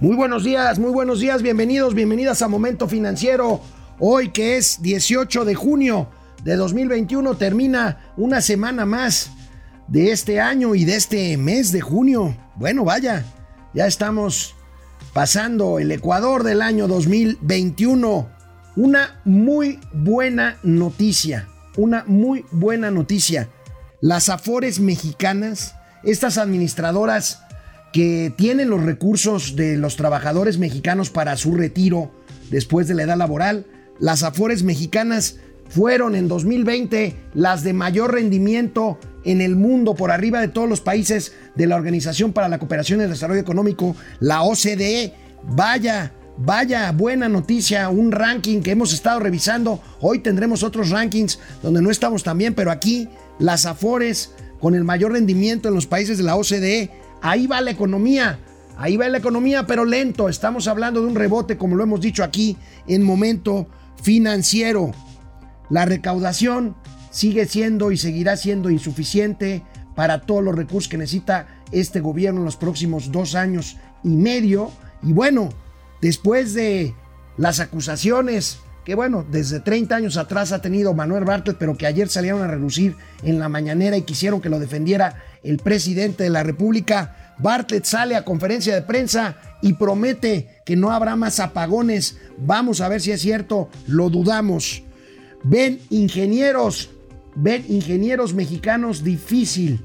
Muy buenos días, muy buenos días, bienvenidos, bienvenidas a Momento Financiero. Hoy que es 18 de junio de 2021 termina una semana más de este año y de este mes de junio. Bueno, vaya, ya estamos pasando el Ecuador del año 2021. Una muy buena noticia, una muy buena noticia. Las Afores mexicanas, estas administradoras que tienen los recursos de los trabajadores mexicanos para su retiro después de la edad laboral, las Afores mexicanas fueron en 2020 las de mayor rendimiento en el mundo por arriba de todos los países de la Organización para la Cooperación y el Desarrollo Económico, la OCDE. Vaya, vaya buena noticia, un ranking que hemos estado revisando. Hoy tendremos otros rankings donde no estamos tan bien, pero aquí las Afores con el mayor rendimiento en los países de la OCDE. Ahí va la economía. Ahí va la economía, pero lento. Estamos hablando de un rebote, como lo hemos dicho aquí, en momento financiero. La recaudación sigue siendo y seguirá siendo insuficiente para todos los recursos que necesita este gobierno en los próximos dos años y medio. Y bueno, después de las acusaciones que bueno, desde 30 años atrás ha tenido Manuel Bartlett, pero que ayer salieron a reducir en la mañanera y quisieron que lo defendiera el presidente de la República. Bartlett sale a conferencia de prensa y promete que no habrá más apagones. Vamos a ver si es cierto, lo dudamos. Ven ingenieros, ven ingenieros mexicanos difícil,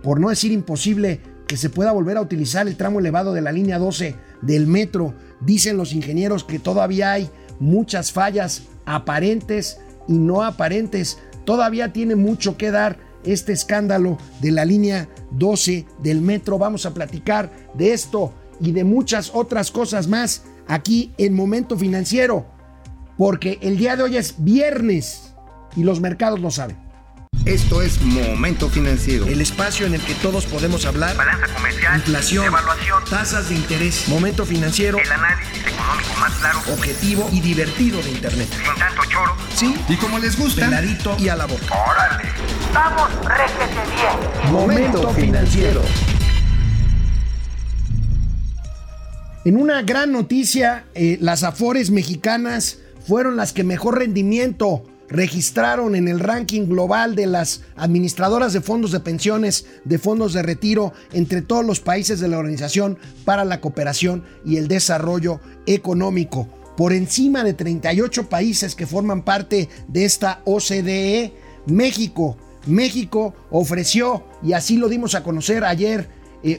por no decir imposible, que se pueda volver a utilizar el tramo elevado de la línea 12 del metro. Dicen los ingenieros que todavía hay muchas fallas aparentes y no aparentes. Todavía tiene mucho que dar este escándalo de la línea 12 del metro. Vamos a platicar de esto y de muchas otras cosas más aquí en Momento Financiero porque el día de hoy es viernes y los mercados lo saben. Esto es Momento Financiero. El espacio en el que todos podemos hablar. Balanza comercial. Inflación. Evaluación. Tasas de interés. Momento Financiero. El análisis económico más claro. Objetivo y divertido de Internet. Sin tanto choro. Sí. Y como les gusta. Clarito y a la boca. Órale. Vamos, réjete bien. Momento Financiero. En una gran noticia, eh, las Afores mexicanas fueron las que mejor rendimiento registraron en el ranking global de las administradoras de fondos de pensiones, de fondos de retiro entre todos los países de la Organización para la Cooperación y el Desarrollo Económico. Por encima de 38 países que forman parte de esta OCDE, México, México ofreció, y así lo dimos a conocer ayer,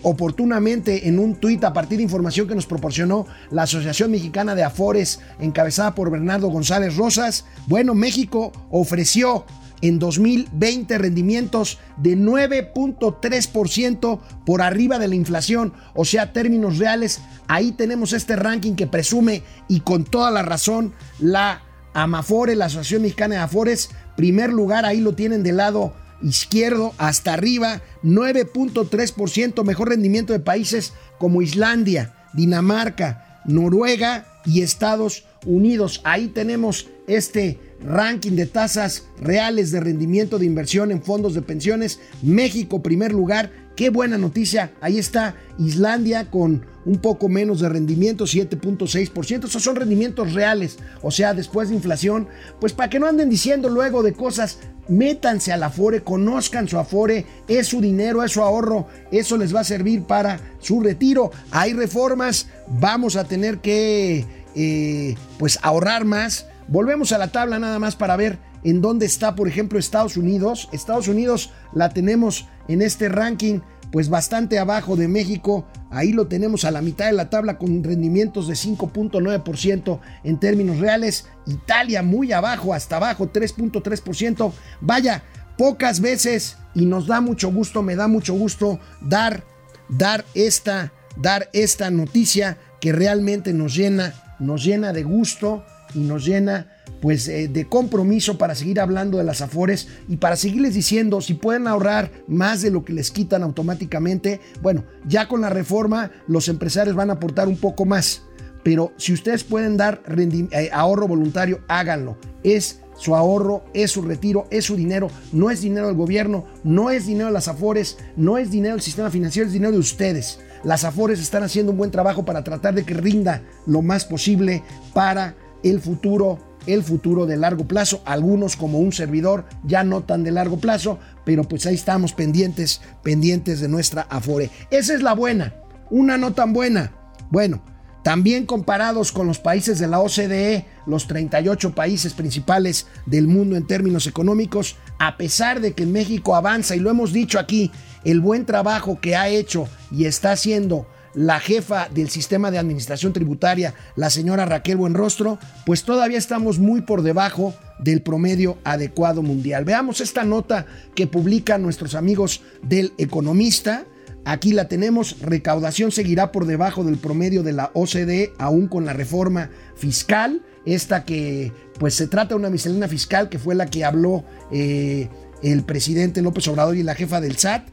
oportunamente en un tuit a partir de información que nos proporcionó la Asociación Mexicana de Afores, encabezada por Bernardo González Rosas. Bueno, México ofreció en 2020 rendimientos de 9.3% por arriba de la inflación, o sea, términos reales. Ahí tenemos este ranking que presume y con toda la razón la Amafore, la Asociación Mexicana de Afores, primer lugar, ahí lo tienen del lado izquierdo hasta arriba, 9.3% mejor rendimiento de países como Islandia, Dinamarca, Noruega y Estados Unidos. Ahí tenemos este ranking de tasas reales de rendimiento de inversión en fondos de pensiones. México primer lugar. Qué buena noticia. Ahí está Islandia con un poco menos de rendimiento, 7.6%. Esos son rendimientos reales. O sea, después de inflación, pues para que no anden diciendo luego de cosas, métanse al Afore, conozcan su Afore, es su dinero, es su ahorro, eso les va a servir para su retiro. Hay reformas, vamos a tener que eh, pues ahorrar más. Volvemos a la tabla nada más para ver en dónde está, por ejemplo, Estados Unidos. Estados Unidos la tenemos en este ranking pues bastante abajo de México. Ahí lo tenemos a la mitad de la tabla con rendimientos de 5.9% en términos reales. Italia muy abajo, hasta abajo, 3.3%. Vaya, pocas veces y nos da mucho gusto, me da mucho gusto dar, dar esta, dar esta noticia que realmente nos llena, nos llena de gusto y nos llena pues eh, de compromiso para seguir hablando de las afores y para seguirles diciendo si pueden ahorrar más de lo que les quitan automáticamente. Bueno, ya con la reforma los empresarios van a aportar un poco más, pero si ustedes pueden dar eh, ahorro voluntario, háganlo. Es su ahorro, es su retiro, es su dinero, no es dinero del gobierno, no es dinero de las afores, no es dinero del sistema financiero, es dinero de ustedes. las Afores están haciendo un buen trabajo para tratar de que rinda lo más posible para el futuro, el futuro de largo plazo. Algunos como un servidor ya no tan de largo plazo, pero pues ahí estamos pendientes, pendientes de nuestra Afore. Esa es la buena, una no tan buena. Bueno, también comparados con los países de la OCDE, los 38 países principales del mundo en términos económicos, a pesar de que México avanza, y lo hemos dicho aquí, el buen trabajo que ha hecho y está haciendo la jefa del sistema de administración tributaria, la señora Raquel Buenrostro, pues todavía estamos muy por debajo del promedio adecuado mundial. Veamos esta nota que publican nuestros amigos del Economista Aquí la tenemos, recaudación seguirá por debajo del promedio de la OCDE, aún con la reforma fiscal, esta que pues se trata de una miscelánea fiscal que fue la que habló eh, el presidente López Obrador y la jefa del SAT.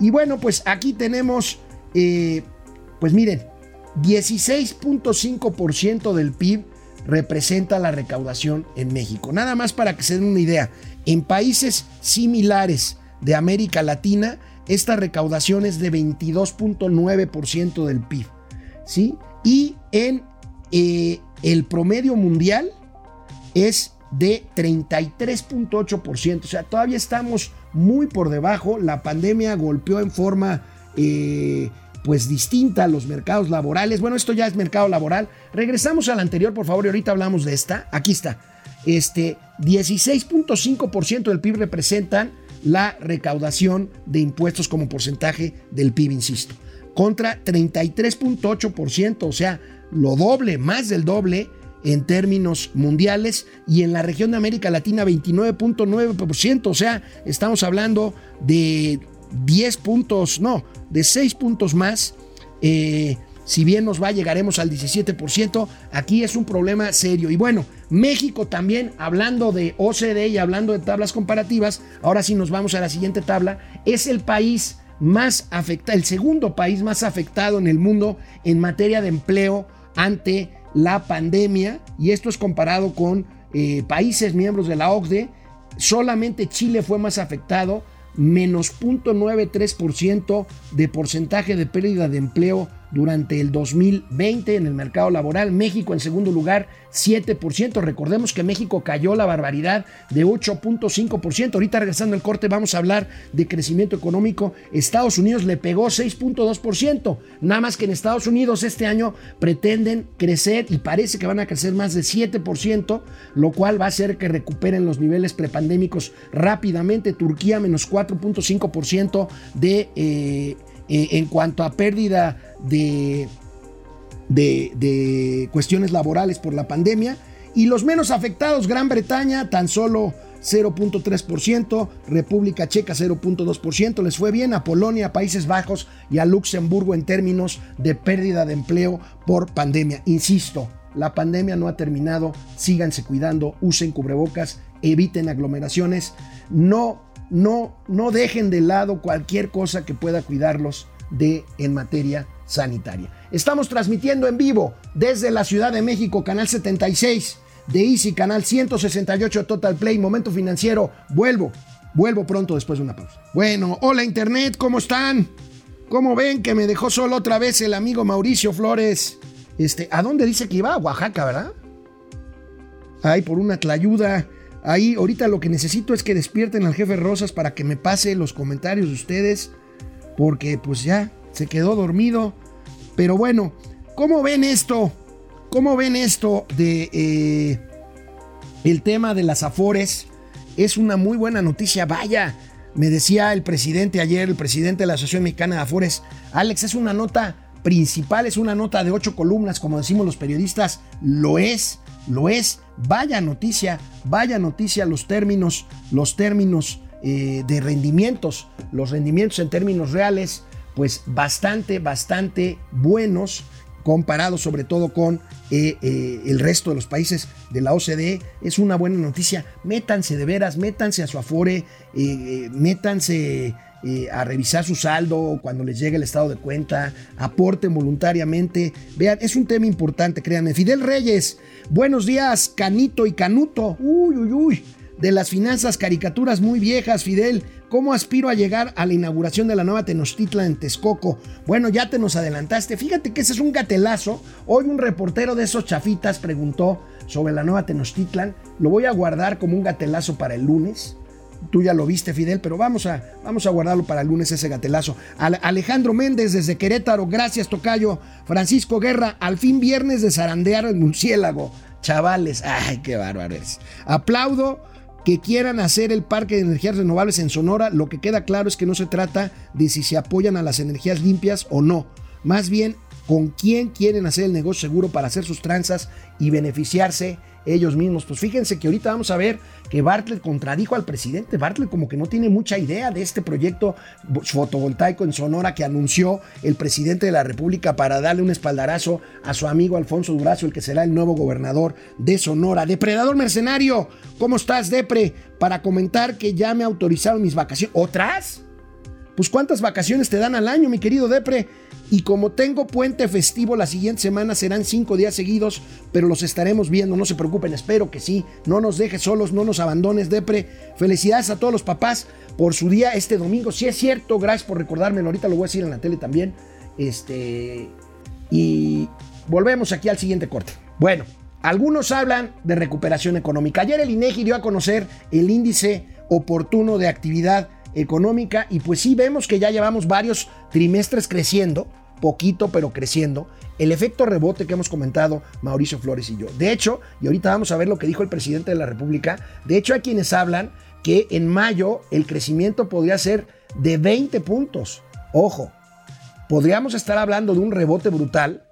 Y bueno, pues aquí tenemos, eh, pues miren, 16.5% del PIB representa la recaudación en México. Nada más para que se den una idea, en países similares de América Latina, esta recaudación es de 22.9% del PIB. ¿sí? Y en eh, el promedio mundial es de 33.8%. O sea, todavía estamos muy por debajo. La pandemia golpeó en forma eh, pues distinta a los mercados laborales. Bueno, esto ya es mercado laboral. Regresamos al anterior, por favor, y ahorita hablamos de esta. Aquí está. Este 16.5% del PIB representan la recaudación de impuestos como porcentaje del PIB, insisto, contra 33.8%, o sea, lo doble, más del doble en términos mundiales y en la región de América Latina 29.9%, o sea, estamos hablando de 10 puntos, no, de 6 puntos más. Eh, si bien nos va, llegaremos al 17%. Aquí es un problema serio. Y bueno, México también, hablando de OCDE y hablando de tablas comparativas, ahora sí nos vamos a la siguiente tabla, es el país más afectado, el segundo país más afectado en el mundo en materia de empleo ante la pandemia. Y esto es comparado con eh, países miembros de la OCDE. Solamente Chile fue más afectado, menos 0.93% de porcentaje de pérdida de empleo durante el 2020 en el mercado laboral. México en segundo lugar, 7%. Recordemos que México cayó la barbaridad de 8.5%. Ahorita regresando al corte vamos a hablar de crecimiento económico. Estados Unidos le pegó 6.2%. Nada más que en Estados Unidos este año pretenden crecer y parece que van a crecer más de 7%, lo cual va a hacer que recuperen los niveles prepandémicos rápidamente. Turquía menos 4.5% de... Eh, eh, en cuanto a pérdida de, de, cuestiones laborales por la pandemia. Y los menos afectados, Gran Bretaña, tan solo 0.3%, República Checa 0.2%, les fue bien a Polonia, Países Bajos y a Luxemburgo en términos de pérdida de empleo por pandemia. Insisto, la pandemia no ha terminado, síganse cuidando, usen cubrebocas, eviten aglomeraciones, no no, no dejen de lado cualquier cosa que pueda cuidarlos de en materia sanitaria. Estamos transmitiendo en vivo desde la Ciudad de México, Canal 76 de Easy, Canal 168 Total Play, Momento Financiero. Vuelvo, vuelvo pronto después de una pausa. Bueno, hola Internet, ¿cómo están? ¿Cómo ven que me dejó solo otra vez el amigo Mauricio Flores? Este, ¿a dónde dice que iba? A Oaxaca, ¿verdad? Ay, por una tlayuda. Ahí ahorita lo que necesito es que despierten al jefe Rosas para que me pase los comentarios de ustedes, porque pues ya se quedó dormido. Pero bueno, ¿cómo ven esto? ¿Cómo ven esto de eh, el tema de las afores? Es una muy buena noticia, vaya. Me decía el presidente ayer, el presidente de la Asociación Mexicana de Afores, Alex, es una nota principal, es una nota de ocho columnas, como decimos los periodistas, lo es, lo es, vaya noticia, vaya noticia los términos, los términos eh, de rendimientos, los rendimientos en términos reales, pues bastante, bastante buenos comparado sobre todo con eh, eh, el resto de los países de la OCDE. Es una buena noticia. Métanse de veras, métanse a su afore, métanse a revisar su saldo cuando les llegue el estado de cuenta, aporten voluntariamente. Vean, es un tema importante, créanme. Fidel Reyes, buenos días, Canito y Canuto. Uy, uy, uy. De las finanzas, caricaturas muy viejas, Fidel. ¿Cómo aspiro a llegar a la inauguración de la nueva Tenochtitlan en Texcoco? Bueno, ya te nos adelantaste. Fíjate que ese es un gatelazo. Hoy un reportero de esos chafitas preguntó sobre la nueva Tenochtitlan. Lo voy a guardar como un gatelazo para el lunes. Tú ya lo viste, Fidel, pero vamos a, vamos a guardarlo para el lunes ese gatelazo. Alejandro Méndez desde Querétaro, gracias Tocayo. Francisco Guerra, al fin viernes de zarandear el murciélago. Chavales, ay, qué bárbaros. Aplaudo que quieran hacer el parque de energías renovables en Sonora, lo que queda claro es que no se trata de si se apoyan a las energías limpias o no. Más bien, con quién quieren hacer el negocio seguro para hacer sus tranzas y beneficiarse ellos mismos. Pues fíjense que ahorita vamos a ver que Bartlett contradijo al presidente. Bartlett como que no tiene mucha idea de este proyecto fotovoltaico en Sonora que anunció el presidente de la República para darle un espaldarazo a su amigo Alfonso Durazo, el que será el nuevo gobernador de Sonora. Depredador mercenario, ¿cómo estás, Depre? Para comentar que ya me autorizaron mis vacaciones. ¿Otras? Pues cuántas vacaciones te dan al año, mi querido Depre. Y como tengo puente festivo la siguiente semana serán cinco días seguidos, pero los estaremos viendo, no se preocupen, espero que sí. No nos dejes solos, no nos abandones, Depre. Felicidades a todos los papás por su día este domingo. Si es cierto, gracias por recordármelo, ahorita lo voy a decir en la tele también. Este. Y volvemos aquí al siguiente corte. Bueno, algunos hablan de recuperación económica. Ayer el INEGI dio a conocer el índice oportuno de actividad económica y pues sí vemos que ya llevamos varios trimestres creciendo, poquito pero creciendo, el efecto rebote que hemos comentado Mauricio Flores y yo. De hecho, y ahorita vamos a ver lo que dijo el presidente de la República, de hecho hay quienes hablan que en mayo el crecimiento podría ser de 20 puntos. Ojo, podríamos estar hablando de un rebote brutal,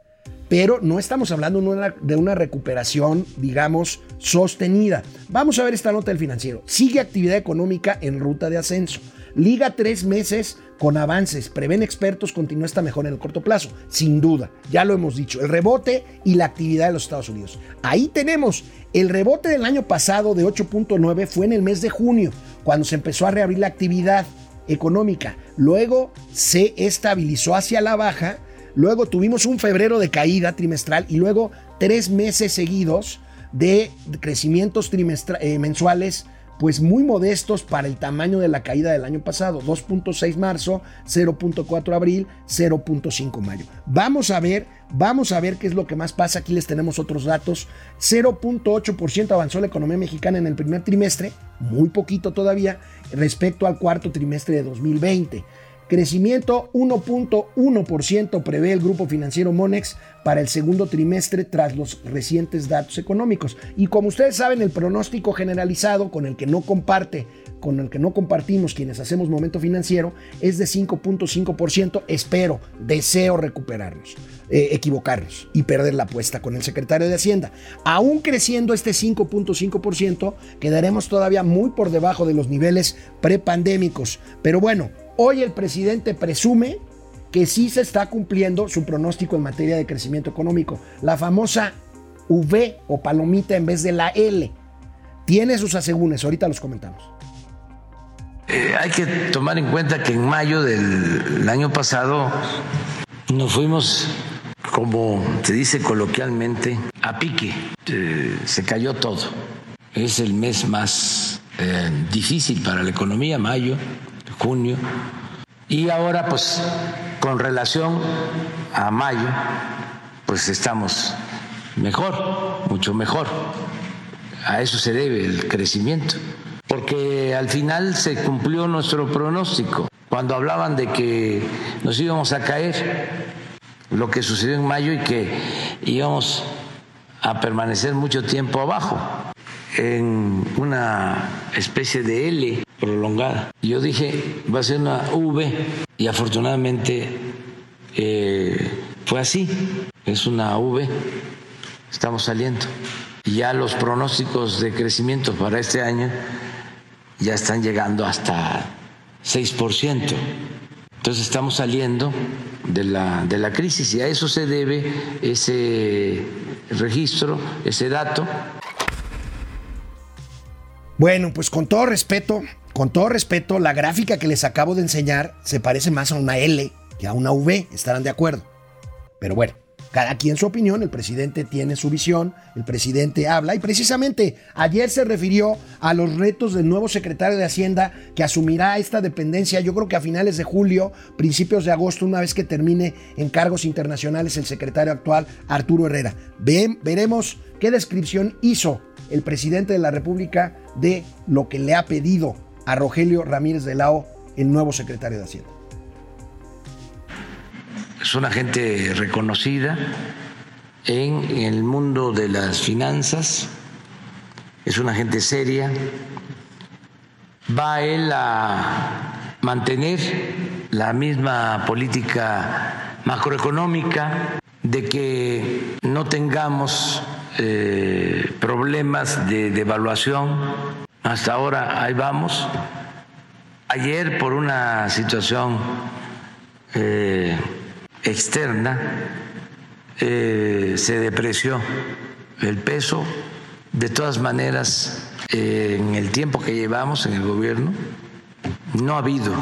pero no estamos hablando de una recuperación, digamos, sostenida. Vamos a ver esta nota del financiero. Sigue actividad económica en ruta de ascenso. Liga tres meses con avances. Prevén expertos continúa esta mejor en el corto plazo. Sin duda, ya lo hemos dicho. El rebote y la actividad de los Estados Unidos. Ahí tenemos. El rebote del año pasado de 8.9 fue en el mes de junio, cuando se empezó a reabrir la actividad económica. Luego se estabilizó hacia la baja. Luego tuvimos un febrero de caída trimestral y luego tres meses seguidos de crecimientos eh, mensuales pues muy modestos para el tamaño de la caída del año pasado. 2.6 marzo, 0.4 abril, 0.5 mayo. Vamos a ver, vamos a ver qué es lo que más pasa. Aquí les tenemos otros datos. 0.8% avanzó la economía mexicana en el primer trimestre, muy poquito todavía, respecto al cuarto trimestre de 2020. Crecimiento 1.1% prevé el grupo financiero Monex para el segundo trimestre tras los recientes datos económicos. Y como ustedes saben, el pronóstico generalizado con el que no comparte, con el que no compartimos quienes hacemos momento financiero, es de 5.5%. Espero, deseo recuperarnos, eh, equivocarnos y perder la apuesta con el secretario de Hacienda. Aún creciendo este 5.5%, quedaremos todavía muy por debajo de los niveles prepandémicos. Pero bueno, Hoy el presidente presume que sí se está cumpliendo su pronóstico en materia de crecimiento económico. La famosa V o palomita en vez de la L. Tiene sus asegúnes, ahorita los comentamos. Eh, hay que tomar en cuenta que en mayo del año pasado nos fuimos, como se dice coloquialmente, a pique. Eh, se cayó todo. Es el mes más eh, difícil para la economía, mayo junio. Y ahora, pues, con relación a mayo, pues estamos mejor, mucho mejor. A eso se debe el crecimiento, porque al final se cumplió nuestro pronóstico. Cuando hablaban de que nos íbamos a caer, lo que sucedió en mayo y que íbamos a permanecer mucho tiempo abajo, en una especie de L prolongada. Yo dije, va a ser una V y afortunadamente eh, fue así, es una V, estamos saliendo. Y ya los pronósticos de crecimiento para este año ya están llegando hasta 6%. Entonces estamos saliendo de la, de la crisis y a eso se debe ese registro, ese dato. Bueno, pues con todo respeto, con todo respeto, la gráfica que les acabo de enseñar se parece más a una L que a una V, estarán de acuerdo. Pero bueno, cada quien su opinión, el presidente tiene su visión, el presidente habla y precisamente ayer se refirió a los retos del nuevo secretario de Hacienda que asumirá esta dependencia yo creo que a finales de julio, principios de agosto, una vez que termine en cargos internacionales el secretario actual Arturo Herrera. veremos qué descripción hizo el presidente de la República de lo que le ha pedido a Rogelio Ramírez de Lao, el nuevo secretario de Hacienda es una gente reconocida en el mundo de las finanzas, es una gente seria, va él a mantener la misma política macroeconómica, de que no tengamos eh, problemas de devaluación. Hasta ahora ahí vamos. Ayer por una situación eh, externa eh, se depreció el peso. De todas maneras, eh, en el tiempo que llevamos en el gobierno, no ha habido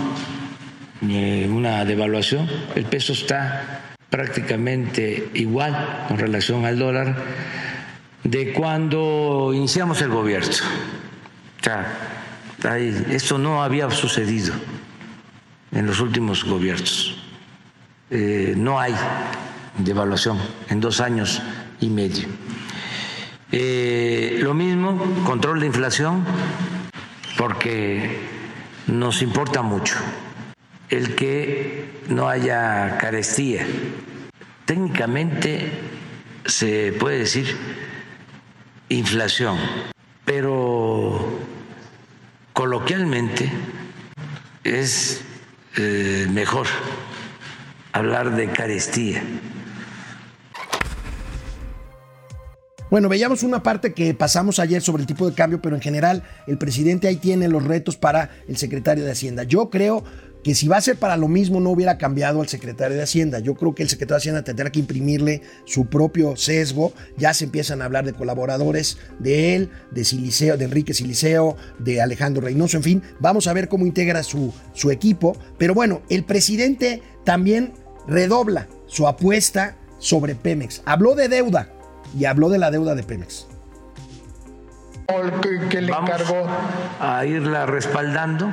una devaluación. El peso está prácticamente igual con relación al dólar de cuando iniciamos el gobierno. O sea, esto no había sucedido en los últimos gobiernos. Eh, no hay devaluación en dos años y medio. Eh, lo mismo, control de inflación, porque nos importa mucho el que no haya carestía. Técnicamente se puede decir inflación, pero coloquialmente es eh, mejor hablar de carestía. Bueno, veíamos una parte que pasamos ayer sobre el tipo de cambio, pero en general el presidente ahí tiene los retos para el secretario de Hacienda. Yo creo que si va a ser para lo mismo no hubiera cambiado al secretario de Hacienda. Yo creo que el secretario de Hacienda tendrá que imprimirle su propio sesgo. Ya se empiezan a hablar de colaboradores de él, de Siliceo, de Enrique Siliceo, de Alejandro Reynoso, en fin. Vamos a ver cómo integra su, su equipo. Pero bueno, el presidente también redobla su apuesta sobre Pemex. Habló de deuda y habló de la deuda de Pemex. Que, le Vamos a irla respaldando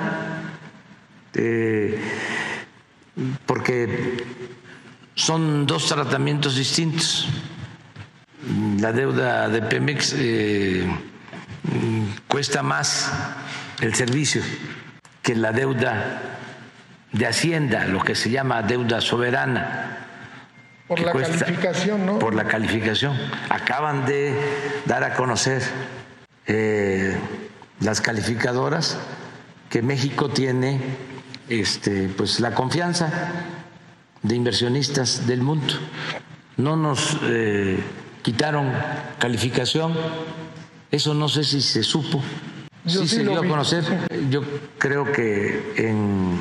eh, porque son dos tratamientos distintos. La deuda de Pemex eh, cuesta más el servicio que la deuda de Hacienda, lo que se llama deuda soberana. Por la calificación, ¿no? Por la calificación. Acaban de dar a conocer eh, las calificadoras que México tiene este, pues, la confianza de inversionistas del mundo. No nos eh, quitaron calificación, eso no sé si se supo. sí, se dio a conocer. Yo creo que en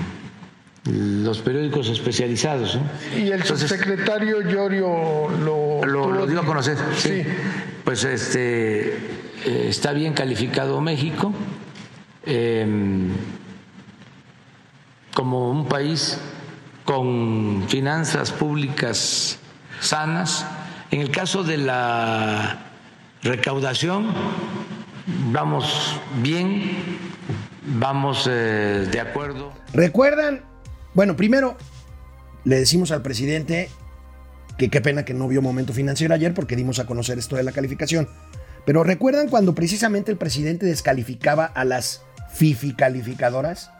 los periódicos especializados. Y el subsecretario Llorio lo, lo, dio a conocer. Sí. Pues este eh, está bien calificado México em, como un país con finanzas públicas sanas. En el caso de la recaudación, vamos bien, vamos eh, de acuerdo. ¿Recuerdan bueno, primero le decimos al presidente que qué pena que no vio momento financiero ayer porque dimos a conocer esto de la calificación. Pero ¿recuerdan cuando precisamente el presidente descalificaba a las FIFI calificadoras?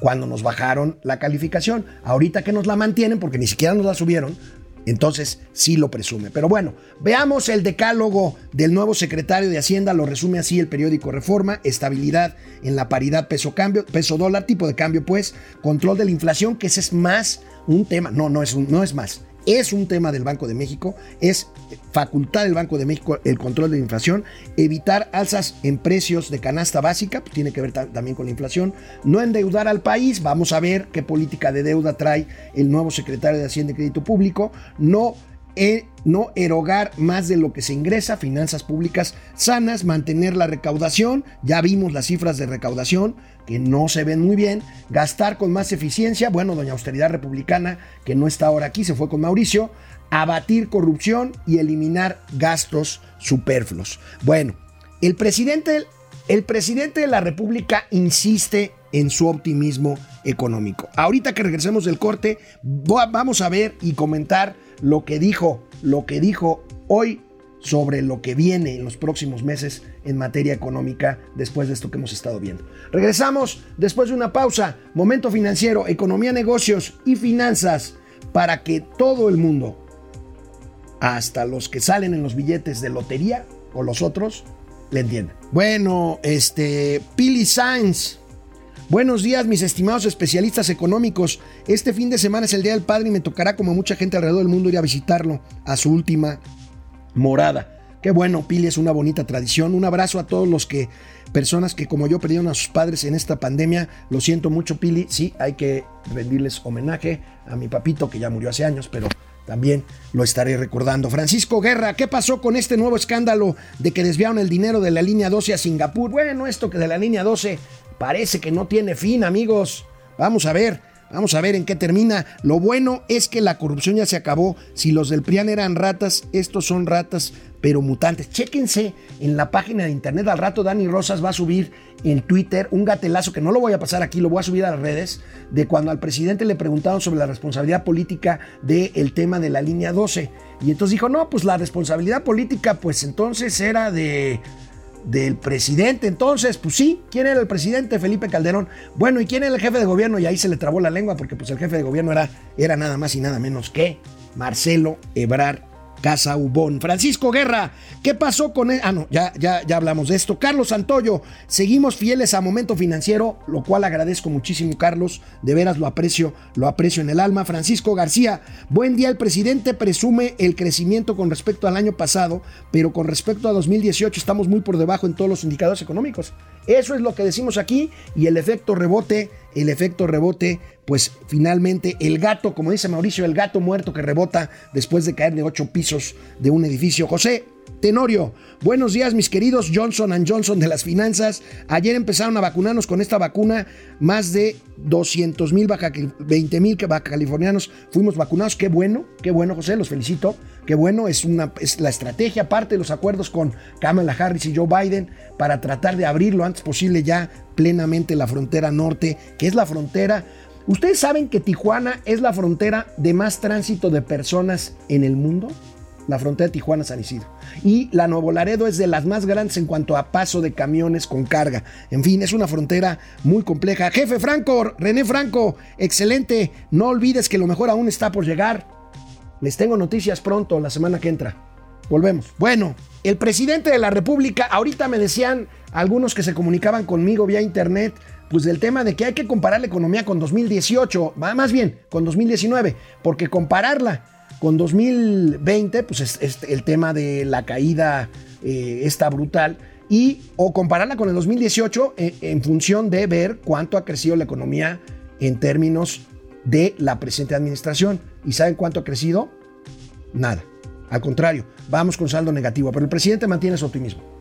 Cuando nos bajaron la calificación. Ahorita que nos la mantienen porque ni siquiera nos la subieron, entonces sí lo presume. Pero bueno, veamos el decálogo del nuevo secretario de Hacienda. Lo resume así el periódico Reforma. Estabilidad en la paridad peso-cambio, peso-dólar, tipo de cambio pues, control de la inflación, que ese es más un tema. No, no es, no es más es un tema del Banco de México, es facultad del Banco de México el control de la inflación, evitar alzas en precios de canasta básica, pues tiene que ver también con la inflación, no endeudar al país, vamos a ver qué política de deuda trae el nuevo secretario de Hacienda y Crédito Público, no e no erogar más de lo que se ingresa, finanzas públicas sanas, mantener la recaudación, ya vimos las cifras de recaudación que no se ven muy bien, gastar con más eficiencia, bueno, doña austeridad republicana que no está ahora aquí, se fue con Mauricio, abatir corrupción y eliminar gastos superfluos. Bueno, el presidente, el presidente de la República insiste en su optimismo económico. Ahorita que regresemos del corte, vamos a ver y comentar lo que dijo, lo que dijo hoy sobre lo que viene en los próximos meses en materia económica después de esto que hemos estado viendo. Regresamos después de una pausa. Momento financiero, economía, negocios y finanzas para que todo el mundo, hasta los que salen en los billetes de lotería o los otros, le entiendan. Bueno, este, Pili Sainz. Buenos días, mis estimados especialistas económicos. Este fin de semana es el Día del Padre y me tocará, como mucha gente alrededor del mundo, ir a visitarlo a su última morada. Qué bueno, Pili, es una bonita tradición. Un abrazo a todos los que, personas que como yo perdieron a sus padres en esta pandemia. Lo siento mucho, Pili. Sí, hay que rendirles homenaje a mi papito que ya murió hace años, pero también lo estaré recordando. Francisco Guerra, ¿qué pasó con este nuevo escándalo de que desviaron el dinero de la línea 12 a Singapur? Bueno, esto que de la línea 12 parece que no tiene fin, amigos. Vamos a ver. Vamos a ver en qué termina. Lo bueno es que la corrupción ya se acabó. Si los del PRIAN eran ratas, estos son ratas, pero mutantes. Chéquense en la página de internet. Al rato Dani Rosas va a subir en Twitter un gatelazo que no lo voy a pasar aquí, lo voy a subir a las redes, de cuando al presidente le preguntaron sobre la responsabilidad política del tema de la línea 12. Y entonces dijo, no, pues la responsabilidad política, pues entonces era de del presidente. Entonces, pues sí, ¿quién era el presidente? Felipe Calderón. Bueno, ¿y quién era el jefe de gobierno? Y ahí se le trabó la lengua porque pues el jefe de gobierno era, era nada más y nada menos que Marcelo Ebrard Casa Ubón. Francisco Guerra, ¿qué pasó con él? Ah, no, ya, ya, ya hablamos de esto. Carlos Santoyo, seguimos fieles a Momento Financiero, lo cual agradezco muchísimo, Carlos. De veras lo aprecio, lo aprecio en el alma. Francisco García, buen día. El presidente presume el crecimiento con respecto al año pasado, pero con respecto a 2018 estamos muy por debajo en todos los indicadores económicos. Eso es lo que decimos aquí y el efecto rebote, el efecto rebote pues finalmente el gato, como dice Mauricio, el gato muerto que rebota después de caer de ocho pisos de un edificio. José, Tenorio, buenos días mis queridos Johnson Johnson de las finanzas. Ayer empezaron a vacunarnos con esta vacuna, más de 200 mil, 20 mil californianos fuimos vacunados. Qué bueno, qué bueno José, los felicito. Qué bueno, es, una, es la estrategia, parte de los acuerdos con Kamala Harris y Joe Biden para tratar de abrir lo antes posible ya plenamente la frontera norte, que es la frontera ¿Ustedes saben que Tijuana es la frontera de más tránsito de personas en el mundo? La frontera Tijuana-San Isidro. Y la Nuevo Laredo es de las más grandes en cuanto a paso de camiones con carga. En fin, es una frontera muy compleja. Jefe Franco, René Franco, excelente. No olvides que lo mejor aún está por llegar. Les tengo noticias pronto, la semana que entra. Volvemos. Bueno, el presidente de la República, ahorita me decían algunos que se comunicaban conmigo vía internet, pues del tema de que hay que comparar la economía con 2018, más bien con 2019, porque compararla con 2020, pues es, el tema de la caída eh, está brutal, y o compararla con el 2018 en, eh, en función de ver cuánto ha crecido la economía en términos de la presente administración. ¿Y saben cuánto ha crecido? Nada. Al contrario, vamos con saldo negativo, pero el presidente mantiene su optimismo.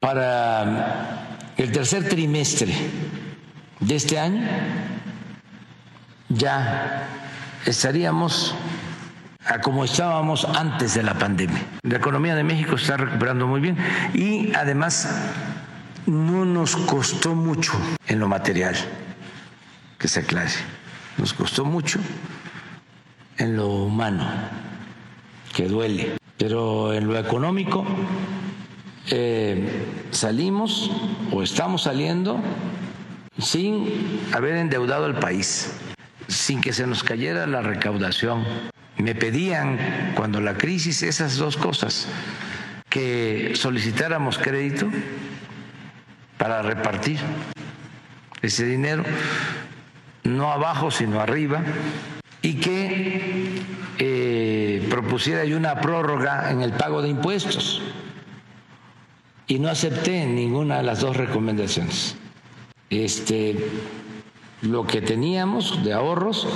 Para el tercer trimestre de este año ya estaríamos a como estábamos antes de la pandemia. La economía de México está recuperando muy bien y además no nos costó mucho en lo material, que se aclare, nos costó mucho en lo humano, que duele, pero en lo económico eh, salimos o estamos saliendo sin haber endeudado al país, sin que se nos cayera la recaudación. Me pedían cuando la crisis esas dos cosas, que solicitáramos crédito para repartir ese dinero, no abajo sino arriba, y que eh, propusiera yo una prórroga en el pago de impuestos y no acepté ninguna de las dos recomendaciones. Este, lo que teníamos de ahorros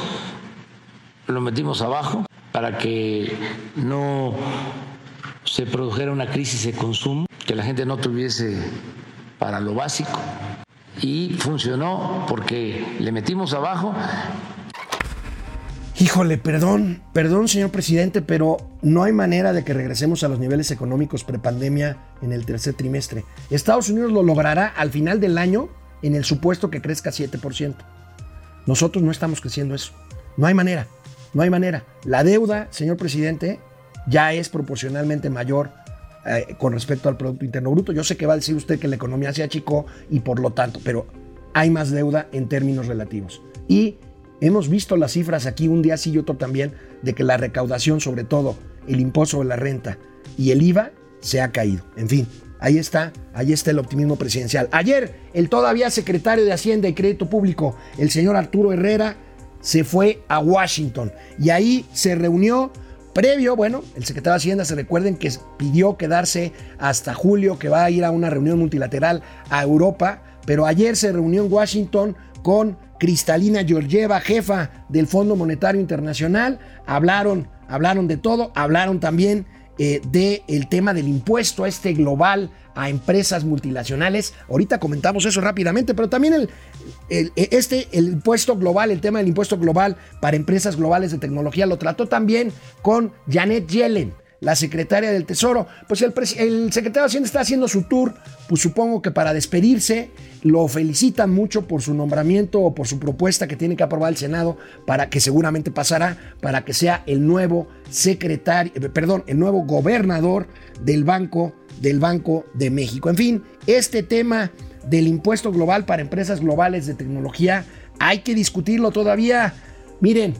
lo metimos abajo para que no se produjera una crisis de consumo, que la gente no tuviese para lo básico. Y funcionó porque le metimos abajo Híjole, perdón, perdón, señor presidente, pero no hay manera de que regresemos a los niveles económicos prepandemia en el tercer trimestre. Estados Unidos lo logrará al final del año en el supuesto que crezca 7%. Nosotros no estamos creciendo eso. No hay manera, no hay manera. La deuda, señor presidente, ya es proporcionalmente mayor eh, con respecto al Producto Interno Bruto. Yo sé que va a decir usted que la economía se achicó y por lo tanto, pero hay más deuda en términos relativos. Y hemos visto las cifras aquí un día sí y otro también de que la recaudación, sobre todo el impuesto de la renta y el IVA, se ha caído. En fin, ahí está, ahí está el optimismo presidencial. Ayer, el todavía secretario de Hacienda y Crédito Público, el señor Arturo Herrera, se fue a Washington y ahí se reunió Previo, bueno, el secretario de Hacienda, se recuerden que pidió quedarse hasta julio, que va a ir a una reunión multilateral a Europa, pero ayer se reunió en Washington con Cristalina Georgieva, jefa del Fondo Monetario Internacional. Hablaron, hablaron de todo, hablaron también eh, del tema del impuesto este global a empresas multinacionales. Ahorita comentamos eso rápidamente, pero también el, este, el impuesto global, el tema del impuesto global para empresas globales de tecnología, lo trató también con Janet Yellen la secretaria del Tesoro. Pues el, secretario de Hacienda está haciendo su tour, pues supongo que para despedirse, lo felicitan mucho por su nombramiento o por su propuesta que tiene que aprobar el Senado para que seguramente pasará, para que sea el nuevo secretario, eh, perdón, el nuevo gobernador del Banco, del Banco de México. En fin, este tema del impuesto global para empresas globales de tecnología, hay que discutirlo todavía. Miren,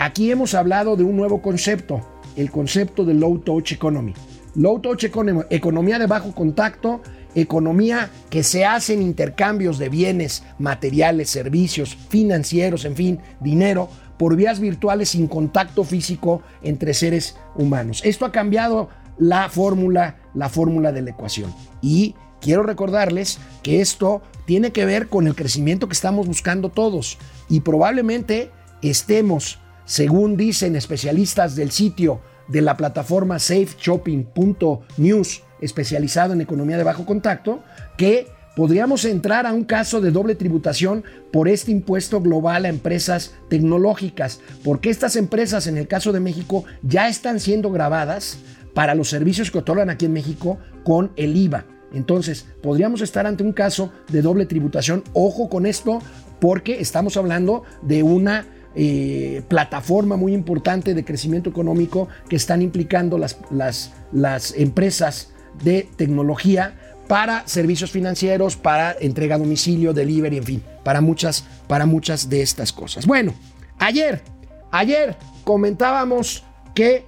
aquí hemos hablado de un nuevo concepto el concepto de low touch economy. Low touch economy, economía de bajo contacto, economía que se hace en intercambios de bienes, materiales, servicios, financieros, en fin, dinero, por vías virtuales sin contacto físico entre seres humanos. Esto ha cambiado la fórmula, la fórmula de la ecuación. Y quiero recordarles que esto tiene que ver con el crecimiento que estamos buscando todos y probablemente estemos según dicen especialistas del sitio de la plataforma safeshopping.news, especializado en economía de bajo contacto, que podríamos entrar a un caso de doble tributación por este impuesto global a empresas tecnológicas, porque estas empresas, en el caso de México, ya están siendo grabadas para los servicios que otorgan aquí en México con el IVA. Entonces, podríamos estar ante un caso de doble tributación. Ojo con esto, porque estamos hablando de una eh, plataforma muy importante de crecimiento económico que están implicando las, las, las empresas de tecnología para servicios financieros, para entrega a domicilio, delivery, en fin, para muchas, para muchas de estas cosas. Bueno, ayer, ayer comentábamos que,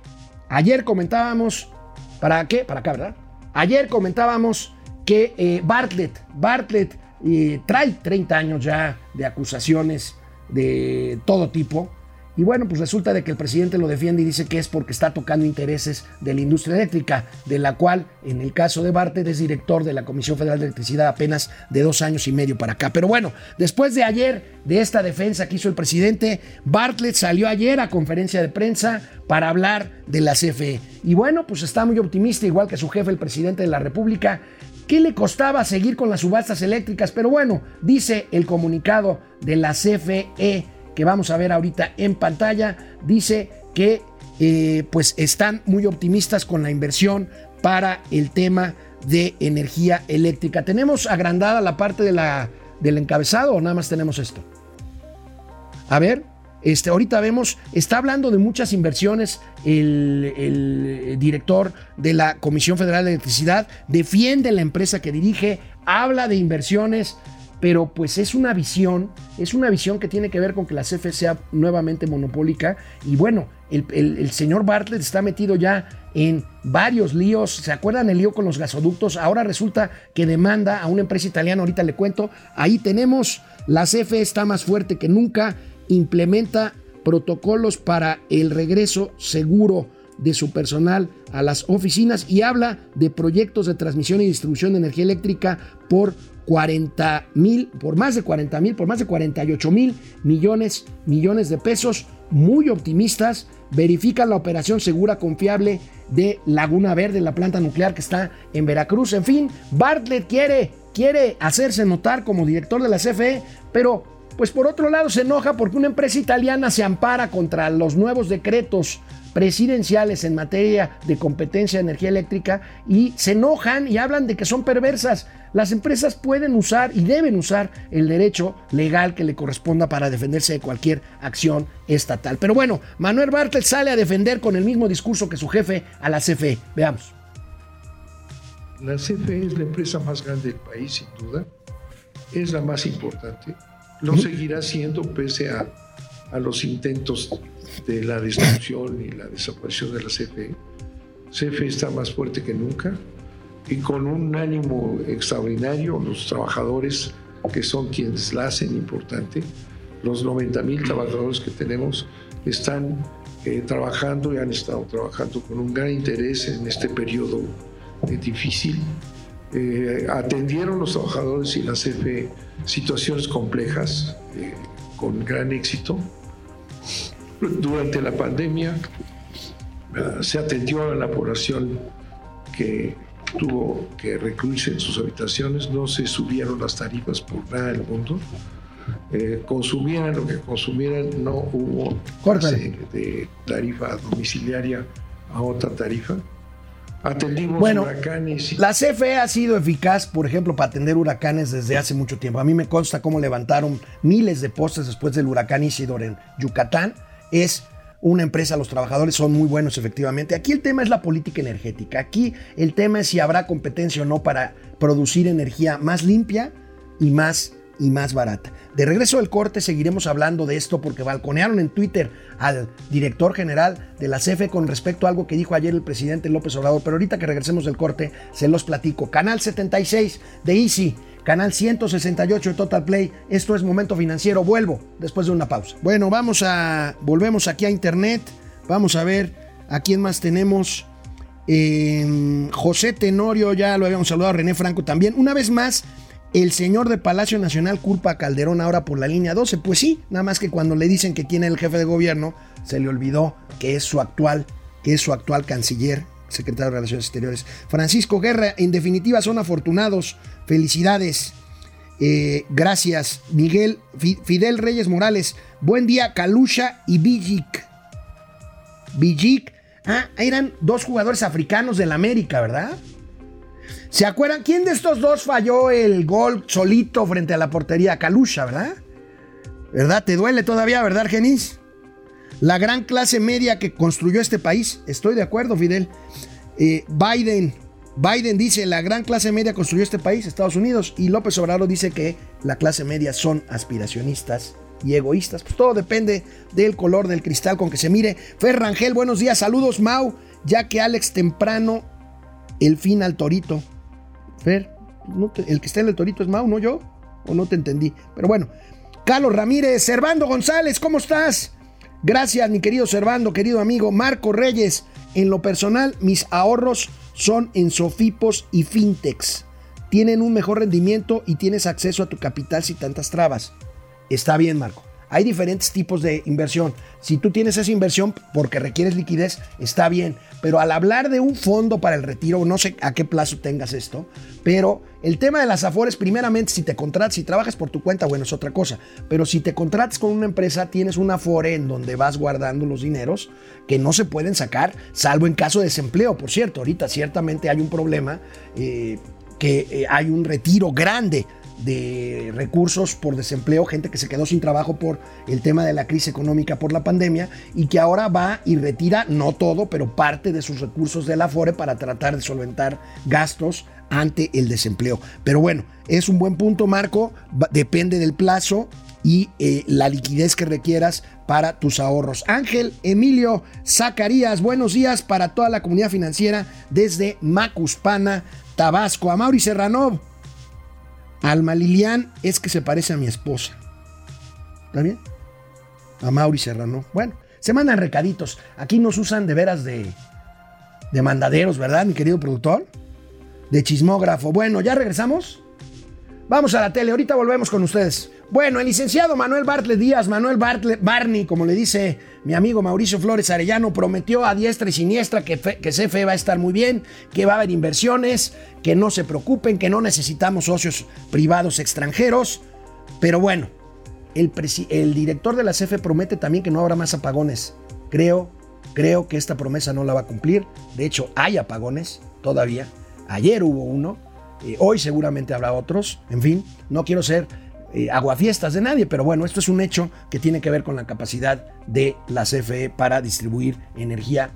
ayer comentábamos, ¿para qué? Para acá, ¿verdad? Ayer comentábamos que eh, Bartlett, Bartlett eh, trae 30 años ya de acusaciones de todo tipo. Y bueno, pues resulta de que el presidente lo defiende y dice que es porque está tocando intereses de la industria eléctrica, de la cual, en el caso de Bartlett, es director de la Comisión Federal de Electricidad apenas de dos años y medio para acá. Pero bueno, después de ayer, de esta defensa que hizo el presidente, Bartlett salió ayer a conferencia de prensa para hablar de la CFE. Y bueno, pues está muy optimista, igual que su jefe, el presidente de la República, ¿Qué le costaba seguir con las subastas eléctricas? Pero bueno, dice el comunicado de la CFE que vamos a ver ahorita en pantalla, dice que eh, pues están muy optimistas con la inversión para el tema de energía eléctrica. ¿Tenemos agrandada la parte de la, del encabezado o nada más tenemos esto? A ver. Este, ahorita vemos, está hablando de muchas inversiones el, director de la Comisión Federal de Electricidad, defiende la empresa que dirige, habla de inversiones, pero pues es una visión, es una visión que tiene que ver con que la CFE sea nuevamente monopólica. Y bueno, el, el, señor Bartlett está metido ya en varios líos, ¿se acuerdan el lío con los gasoductos? Ahora resulta que demanda a una empresa italiana, ahorita le cuento, ahí tenemos, la CFE está más fuerte que nunca, implementa protocolos para el regreso seguro de su personal a las oficinas y habla de proyectos de transmisión y distribución de energía eléctrica por 40 mil, por más de 40 mil, por más de 48 mil millones, millones de pesos, muy optimistas, verifican la operación segura, confiable de Laguna Verde, la planta nuclear que está en Veracruz. En fin, Bartlett quiere, quiere hacerse notar como director de la CFE, pero pues por otro lado se enoja porque una empresa italiana se ampara contra los nuevos decretos presidenciales en materia de competencia de energía eléctrica y se enojan y hablan de que son perversas. Las empresas pueden usar y deben usar el derecho legal que le corresponda para defenderse de cualquier acción estatal. Pero bueno, Manuel Bartlett sale a defender con el mismo discurso que su jefe a la CFE. Veamos. La CFE es la empresa más grande del país, sin duda. Es la más importante. Lo seguirá siendo pese a, a los intentos de la destrucción y la desaparición de la CFE. CFE está más fuerte que nunca y con un ánimo extraordinario, los trabajadores que son quienes la hacen importante, los 90 mil trabajadores que tenemos están eh, trabajando y han estado trabajando con un gran interés en este periodo eh, difícil. Eh, atendieron los trabajadores y la CFE situaciones complejas con gran éxito durante la pandemia se atendió a la población que tuvo que recluirse en sus habitaciones, no se subieron las tarifas por nada del mundo. Eh, consumieran lo que consumieran, no hubo de tarifa domiciliaria a otra tarifa. Atendimos bueno, huracanes. La CFE ha sido eficaz, por ejemplo, para atender huracanes desde hace mucho tiempo. A mí me consta cómo levantaron miles de postes después del huracán Isidor en Yucatán es una empresa, los trabajadores son muy buenos efectivamente. Aquí el tema es la política energética. Aquí el tema es si habrá competencia o no para producir energía más limpia y más y más barata. De regreso del corte seguiremos hablando de esto porque balconearon en Twitter al director general de la CFE con respecto a algo que dijo ayer el presidente López Obrador, pero ahorita que regresemos del corte se los platico. Canal 76 de Easy canal 168 de Total Play. Esto es Momento Financiero. Vuelvo después de una pausa. Bueno, vamos a. Volvemos aquí a internet. Vamos a ver a quién más tenemos. Em, José Tenorio, ya lo habíamos saludado, René Franco también. Una vez más, el señor de Palacio Nacional culpa a Calderón ahora por la línea 12. Pues sí, nada más que cuando le dicen que tiene el jefe de gobierno, se le olvidó que es su actual, que es su actual canciller secretario de Relaciones Exteriores. Francisco Guerra, en definitiva, son afortunados. Felicidades. Eh, gracias, Miguel Fidel Reyes Morales. Buen día, Kalusha y Bijik. Bijik. Ah, eran dos jugadores africanos del América, ¿verdad? ¿Se acuerdan? ¿Quién de estos dos falló el gol solito frente a la portería? Kalusha, ¿verdad? ¿Verdad? ¿Te duele todavía, verdad, Genis? La gran clase media que construyó este país, estoy de acuerdo, Fidel. Eh, Biden, Biden dice la gran clase media construyó este país, Estados Unidos, y López Obrador dice que la clase media son aspiracionistas y egoístas. Pues todo depende del color del cristal con que se mire. Fer Rangel, buenos días, saludos Mau, ya que Alex temprano, el fin al torito. Fer, el que está en el torito es Mau, no yo, o no te entendí. Pero bueno, Carlos Ramírez, Servando González, ¿cómo estás? Gracias, mi querido Servando, querido amigo Marco Reyes. En lo personal, mis ahorros son en Sofipos y Fintex. Tienen un mejor rendimiento y tienes acceso a tu capital sin tantas trabas. Está bien, Marco. Hay diferentes tipos de inversión. Si tú tienes esa inversión porque requieres liquidez, está bien. Pero al hablar de un fondo para el retiro, no sé a qué plazo tengas esto, pero el tema de las afores, primeramente, si te contratas, si trabajas por tu cuenta, bueno, es otra cosa. Pero si te contratas con una empresa, tienes una afore en donde vas guardando los dineros que no se pueden sacar, salvo en caso de desempleo. Por cierto, ahorita ciertamente hay un problema. Eh, que eh, hay un retiro grande de recursos por desempleo, gente que se quedó sin trabajo por el tema de la crisis económica por la pandemia y que ahora va y retira, no todo, pero parte de sus recursos de la Afore para tratar de solventar gastos ante el desempleo. Pero bueno, es un buen punto, Marco, depende del plazo y eh, la liquidez que requieras para tus ahorros. Ángel Emilio Zacarías, buenos días para toda la comunidad financiera desde Macuspana, Tabasco. A Mauri Serrano, Alma Lilian es que se parece a mi esposa. ¿Está bien? A Mauri Serrano. Bueno, se mandan recaditos. Aquí nos usan de veras de, de mandaderos, ¿verdad, mi querido productor? De chismógrafo. Bueno, ¿ya regresamos? Vamos a la tele, ahorita volvemos con ustedes. Bueno, el licenciado Manuel Bartlett Díaz, Manuel Barney, como le dice mi amigo Mauricio Flores Arellano, prometió a diestra y siniestra que, CFE va a estar muy bien, que va a haber inversiones, que no se preocupen, que no necesitamos socios privados extranjeros. Pero bueno, el, el director de la CFE promete también que no habrá más apagones. Creo, creo que esta promesa no la va a cumplir. De hecho, hay apagones todavía. Ayer hubo uno, eh, hoy seguramente habrá otros. En fin, no quiero ser eh, aguafiestas de nadie, pero bueno, esto es un hecho que tiene que ver con la capacidad de la CFE para distribuir energía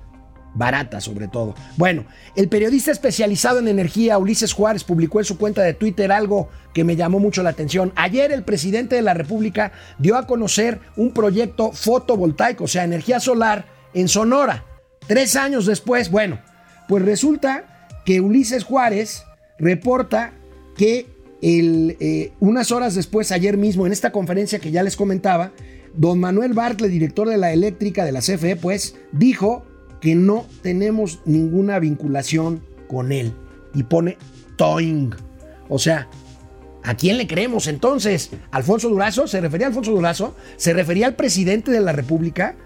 barata sobre todo. Bueno, el periodista especializado en energía Ulises Juárez publicó en su cuenta de Twitter algo que me llamó mucho la atención. Ayer el presidente de la República dio a conocer un proyecto fotovoltaico, o sea, energía solar en Sonora. Tres años después, bueno, pues resulta que Ulises Juárez reporta que el, eh, unas horas después, ayer mismo, en esta conferencia que ya les comentaba, don Manuel Bartlett, director de la eléctrica de la CFE, pues dijo que no tenemos ninguna vinculación con él. Y pone Toing. O sea, ¿a quién le creemos entonces? ¿Alfonso Durazo? ¿Se refería a Alfonso Durazo? ¿Se refería al presidente de la República?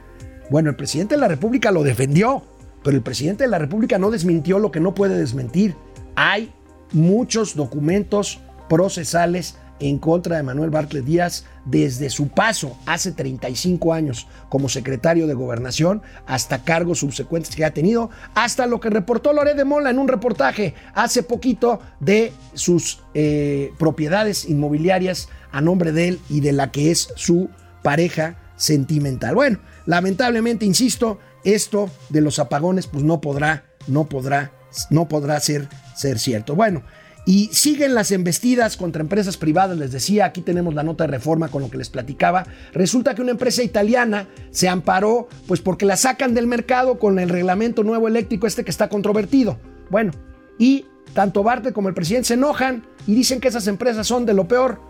Bueno, el presidente de la República lo defendió, pero el presidente de la República no desmintió lo que no puede desmentir. Hay muchos documentos procesales en contra de Manuel Bartlett Díaz desde su paso hace 35 años como secretario de gobernación hasta cargos subsecuentes que ha tenido, hasta lo que reportó Loré de Mola en un reportaje hace poquito de sus eh, propiedades inmobiliarias a nombre de él y de la que es su pareja sentimental. Bueno, lamentablemente, insisto, esto de los apagones pues no podrá, no podrá, no podrá ser, ser cierto. Bueno, y siguen las embestidas contra empresas privadas, les decía, aquí tenemos la nota de reforma con lo que les platicaba. Resulta que una empresa italiana se amparó, pues porque la sacan del mercado con el reglamento nuevo eléctrico este que está controvertido. Bueno, y tanto Barte como el presidente se enojan y dicen que esas empresas son de lo peor.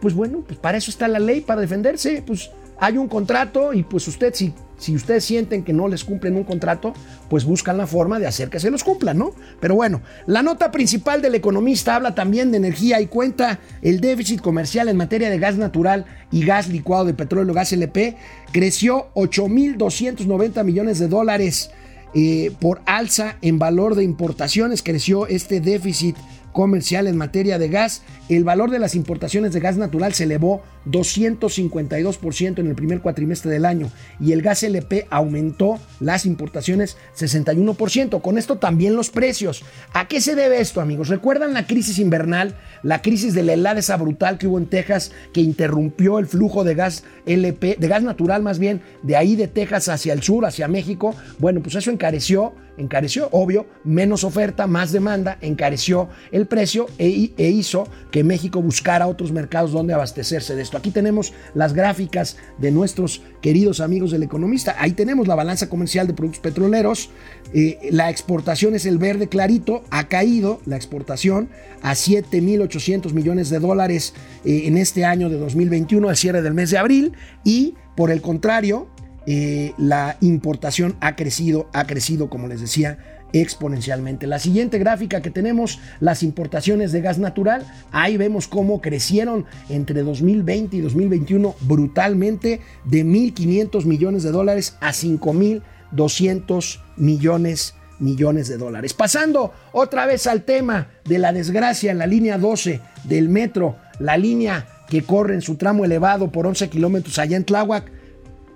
Pues bueno, pues para eso está la ley, para defenderse. Pues hay un contrato y pues usted, si, si ustedes sienten que no les cumplen un contrato, pues buscan la forma de hacer que se los cumplan, ¿no? Pero bueno, la nota principal del economista habla también de energía y cuenta el déficit comercial en materia de gas natural y gas licuado de petróleo, gas LP, creció 8.290 millones de dólares. Eh, por alza en valor de importaciones creció este déficit comercial en materia de gas, el valor de las importaciones de gas natural se elevó 252% en el primer cuatrimestre del año y el gas LP aumentó las importaciones 61%. Con esto también los precios. ¿A qué se debe esto, amigos? ¿Recuerdan la crisis invernal? La crisis de la helada esa brutal que hubo en Texas que interrumpió el flujo de gas LP, de gas natural más bien, de ahí de Texas hacia el sur, hacia México. Bueno, pues eso encareció, encareció, obvio, menos oferta, más demanda, encareció el precio e, e hizo que México buscara otros mercados donde abastecerse de esto. Aquí tenemos las gráficas de nuestros queridos amigos del economista. Ahí tenemos la balanza comercial de productos petroleros. Eh, la exportación es el verde clarito. Ha caído la exportación a 7.800 millones de dólares eh, en este año de 2021 al cierre del mes de abril. Y por el contrario, eh, la importación ha crecido, ha crecido, como les decía, exponencialmente. La siguiente gráfica que tenemos, las importaciones de gas natural, ahí vemos cómo crecieron entre 2020 y 2021 brutalmente de 1.500 millones de dólares a 5.200 millones millones de dólares. Pasando otra vez al tema de la desgracia en la línea 12 del metro, la línea que corre en su tramo elevado por 11 kilómetros allá en Tláhuac.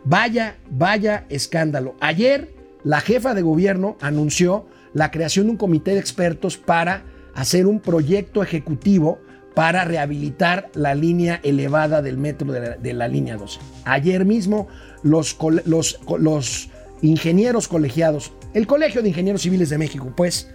Vaya, vaya escándalo. Ayer la jefa de gobierno anunció la creación de un comité de expertos para hacer un proyecto ejecutivo para rehabilitar la línea elevada del metro de la, línea 12. Ayer mismo los, los, ingenieros colegiados, el Colegio de Ingenieros Civiles de México, pues,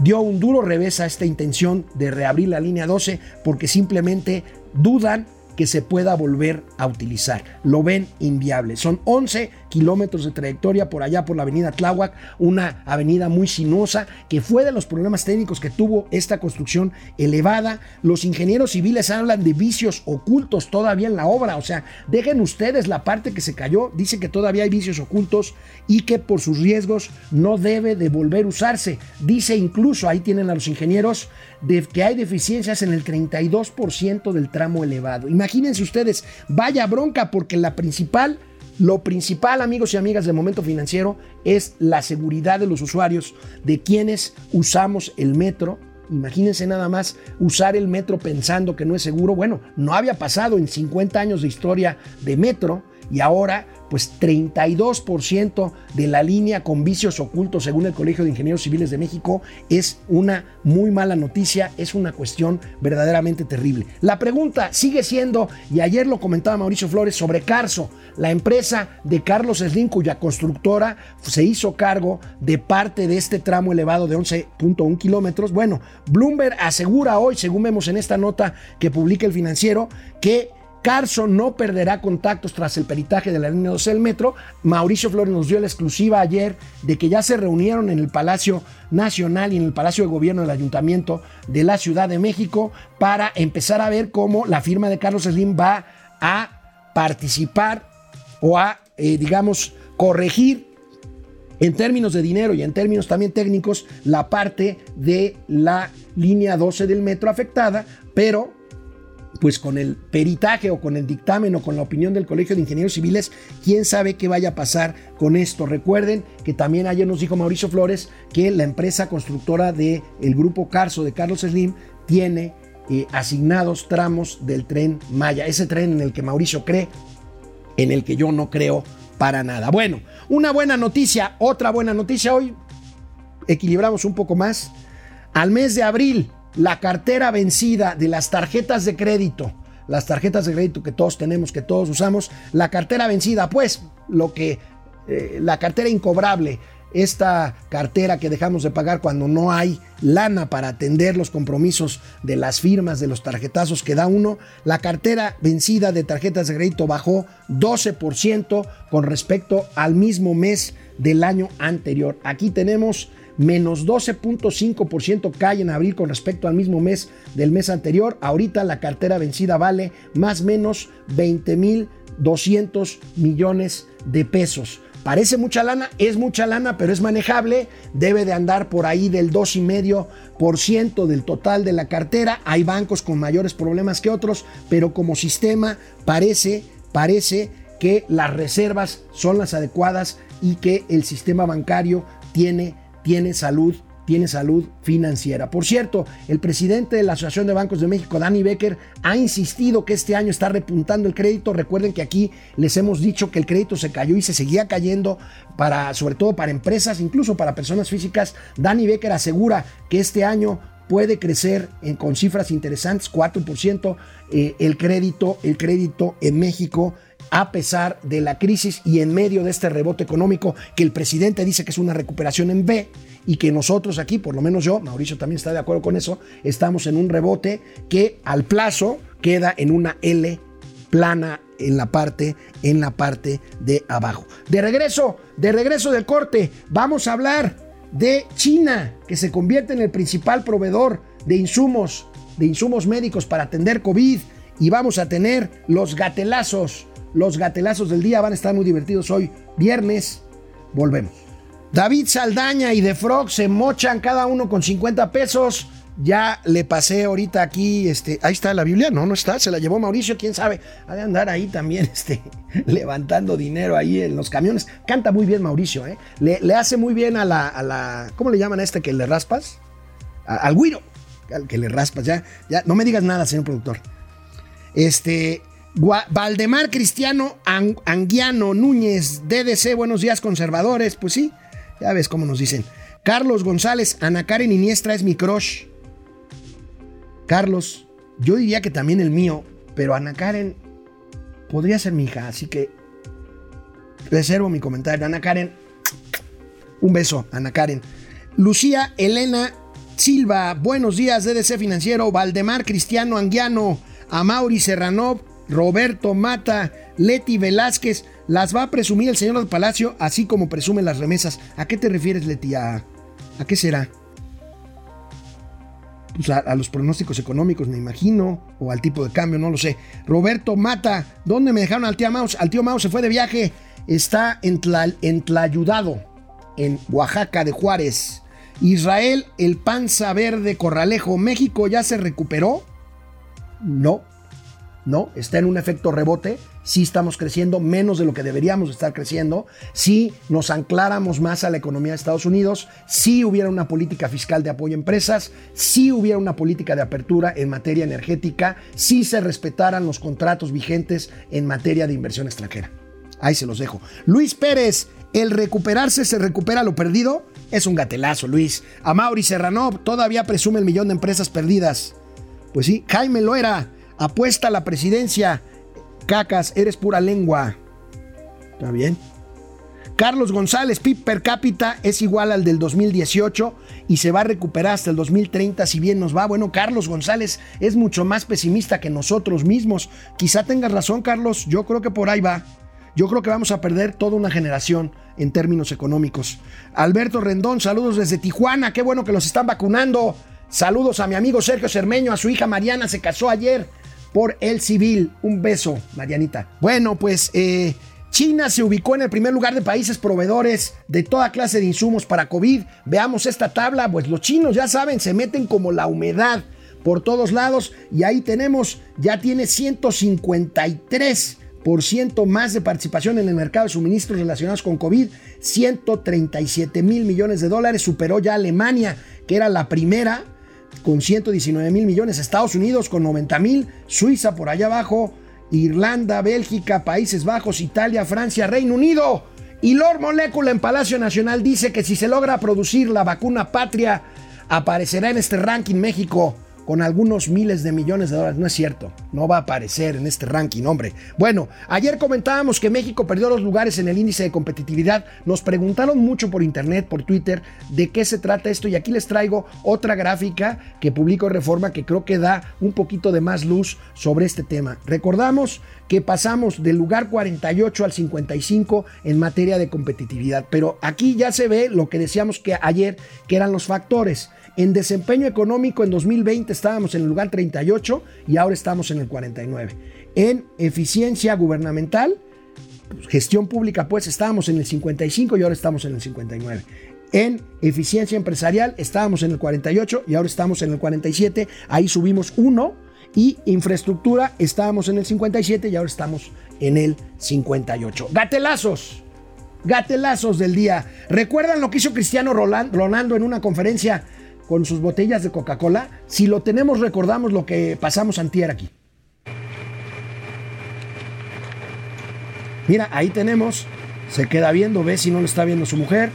dio un duro revés a esta intención de reabrir la línea 12 porque simplemente dudan que se pueda volver a utilizar. Lo ven inviable. Son 11 kilómetros de trayectoria por allá por la avenida Tláhuac, una avenida muy sinuosa que fue de los problemas técnicos que tuvo esta construcción elevada. Los ingenieros civiles hablan de vicios ocultos todavía en la obra, o sea, dejen ustedes la parte que se cayó, dice que todavía hay vicios ocultos y que por sus riesgos no debe de volver a usarse. Dice incluso, ahí tienen a los ingenieros, de que hay deficiencias en el 32% del tramo elevado. Imagínense ustedes, vaya bronca porque la principal lo principal, amigos y amigas del momento financiero, es la seguridad de los usuarios, de quienes usamos el metro Imagínense nada más usar el metro pensando que no es seguro. Bueno, no había pasado en 50 años de historia de metro y ahora pues 32% de la línea con vicios ocultos según el Colegio de Ingenieros Civiles de México es una muy mala noticia, es una cuestión verdaderamente terrible. La pregunta sigue siendo, y ayer lo comentaba Mauricio Flores, sobre Carso, la empresa de Carlos Slim cuya constructora se hizo cargo de parte de este tramo elevado de 11.1 kilómetros. Bueno, Bloomberg asegura hoy, según vemos en esta nota que publica el financiero, que Carso no perderá contactos tras el peritaje de la línea 12 del metro. Mauricio Flores nos dio la exclusiva ayer de que ya se reunieron en el Palacio Nacional y en el Palacio de Gobierno del Ayuntamiento de la Ciudad de México para empezar a ver cómo la firma de Carlos Slim va a participar o a, eh, digamos, corregir en términos de dinero y en términos también técnicos la parte de la línea 12 del metro afectada, pero pues con el peritaje o con el dictamen o con la opinión del Colegio de Ingenieros Civiles, quién sabe qué vaya a pasar con esto. Recuerden que también ayer nos dijo Mauricio Flores que la empresa constructora del el grupo Carso de Carlos Slim tiene eh, asignados tramos del tren Maya, ese tren en el que Mauricio cree, en el que yo no creo para nada. Bueno, una buena noticia, otra buena noticia hoy, equilibramos un poco más. Al mes de abril, la cartera vencida de las tarjetas de crédito, las tarjetas de crédito que todos tenemos, que todos usamos, la cartera vencida, pues lo que, eh, la cartera incobrable, esta cartera que dejamos de pagar cuando no hay lana para atender los compromisos de las firmas, de los tarjetazos que da uno, la cartera vencida de tarjetas de crédito bajó 12% con respecto al mismo mes del año anterior. Aquí tenemos menos 12.5% cae en abril con respecto al mismo mes del mes anterior. Ahorita la cartera vencida vale más o menos 20.200 millones de pesos. Parece mucha lana, es mucha lana, pero es manejable. Debe de andar por ahí del 2,5% del total de la cartera. Hay bancos con mayores problemas que otros, pero como sistema parece, parece que las reservas son las adecuadas y que el sistema bancario tiene tiene salud tiene salud financiera. Por cierto, el presidente de la Asociación de Bancos de México, Danny Becker, ha insistido que este año está repuntando el crédito. Recuerden que aquí les hemos dicho que el crédito se cayó y se seguía cayendo para, sobre todo para empresas, incluso para personas físicas. Danny Becker asegura que este año puede crecer en, con cifras interesantes, 4% eh, el crédito, el crédito en México a pesar de la crisis y en medio de este rebote económico que el presidente dice que es una recuperación en B y que nosotros aquí, por lo menos yo, Mauricio también está de acuerdo con eso, estamos en un rebote que al plazo queda en una L plana en la parte en la parte de abajo. De regreso, de regreso del corte, vamos a hablar de China, que se convierte en el principal proveedor de insumos, de insumos médicos para atender COVID y vamos a tener los gatelazos los gatelazos del día van a estar muy divertidos hoy, viernes. Volvemos. David Saldaña y The Frog se mochan cada uno con 50 pesos. Ya le pasé ahorita aquí, este, ahí está la Biblia, no, no está, se la llevó Mauricio, quién sabe, ha de andar ahí también, este, levantando dinero ahí en los camiones. Canta muy bien Mauricio, ¿eh? Le, hace muy bien a la, a la, ¿cómo le llaman a este que le raspas? al güiro, al que le raspas, ya, ya, no me digas nada, señor productor. Este, Valdemar Cristiano Anguiano Núñez, DDC, buenos días conservadores, pues sí, ya ves cómo nos dicen. Carlos González, Ana Karen Iniestra es mi crush. Carlos, yo diría que también el mío, pero Ana Karen podría ser mi hija, así que reservo mi comentario. Ana Karen, un beso, Ana Karen. Lucía Elena Silva, buenos días, DDC Financiero. Valdemar Cristiano Anguiano, Mauri Serrano, Roberto Mata, Leti Velázquez, las va a presumir el señor del Palacio, así como presume las remesas. ¿A qué te refieres, Leti? ¿A, qué será? Pues a, los pronósticos económicos, me imagino, o al tipo de cambio, no lo sé. Roberto Mata, ¿dónde me dejaron al tío Maus? Al tío Maus se fue de viaje, está en, en Tlayudado, en Oaxaca de Juárez. Israel, el panza verde Corralejo, México ya se recuperó. No, ¿no? Está en un efecto rebote, sí estamos creciendo menos de lo que deberíamos estar creciendo, si nos ancláramos más a la economía de Estados Unidos, si hubiera una política fiscal de apoyo a empresas, si hubiera una política de apertura en materia energética, si se respetaran los contratos vigentes en materia de inversión extranjera. Ahí se los dejo. Luis Pérez, el recuperarse se recupera lo perdido. Es un gatelazo, Luis. A Mauri Serrano todavía presume el millón de empresas perdidas. Pues sí, Jaime Loera apuesta a la presidencia. Cacas, eres pura lengua. ¿Está bien? Carlos González, PIB per cápita es igual al del 2018 y se va a recuperar hasta el 2030 si bien nos va. Bueno, Carlos González es mucho más pesimista que nosotros mismos. Quizá tengas razón, Carlos. Yo creo que por ahí va. Yo creo que vamos a perder toda una generación en términos económicos. Alberto Rendón, saludos desde Tijuana. Qué bueno que los están vacunando. Saludos a mi amigo Sergio Cermeño, a su hija Mariana, se casó ayer por el civil. Un beso, Marianita. Bueno, pues eh, China se ubicó en el primer lugar de países proveedores de toda clase de insumos para COVID. Veamos esta tabla, pues los chinos ya saben, se meten como la humedad por todos lados y ahí tenemos, ya tiene 153 ciento más de participación en el mercado de suministros relacionados con COVID, 137 mil millones de dólares, superó ya Alemania, que era la primera, con 119 mil millones, Estados Unidos con 90 mil, Suiza por allá abajo, Irlanda, Bélgica, Países Bajos, Italia, Francia, Reino Unido. Y Lord Molecula en Palacio Nacional dice que si se logra producir la vacuna patria, aparecerá en este ranking México con algunos miles de millones de dólares. No es cierto, no va a aparecer en este ranking, hombre. Bueno, ayer comentábamos que México perdió los lugares en el índice de competitividad. Nos preguntaron mucho por internet, por Twitter, de qué se trata esto y aquí les traigo otra gráfica que publico Reforma que creo que da un poquito de más luz sobre este tema. Recordamos que pasamos del lugar 48 al 55 en materia de competitividad, pero aquí ya se ve lo que decíamos que ayer, que eran los factores. En desempeño económico en 2020 estábamos en el lugar 38 y ahora estamos en el 49. En eficiencia gubernamental, pues, gestión pública, pues estábamos en el 55 y ahora estamos en el 59. En eficiencia empresarial estábamos en el 48 y ahora estamos en el 47. Ahí subimos uno. Y infraestructura estábamos en el 57 y ahora estamos en el 58. Gatelazos. Gatelazos del día. ¿Recuerdan lo que hizo Cristiano Ronaldo en una conferencia con sus botellas de Coca-Cola. Si lo tenemos, recordamos lo que pasamos antier aquí. Mira, ahí tenemos. Se queda viendo, ve si no lo está viendo su mujer.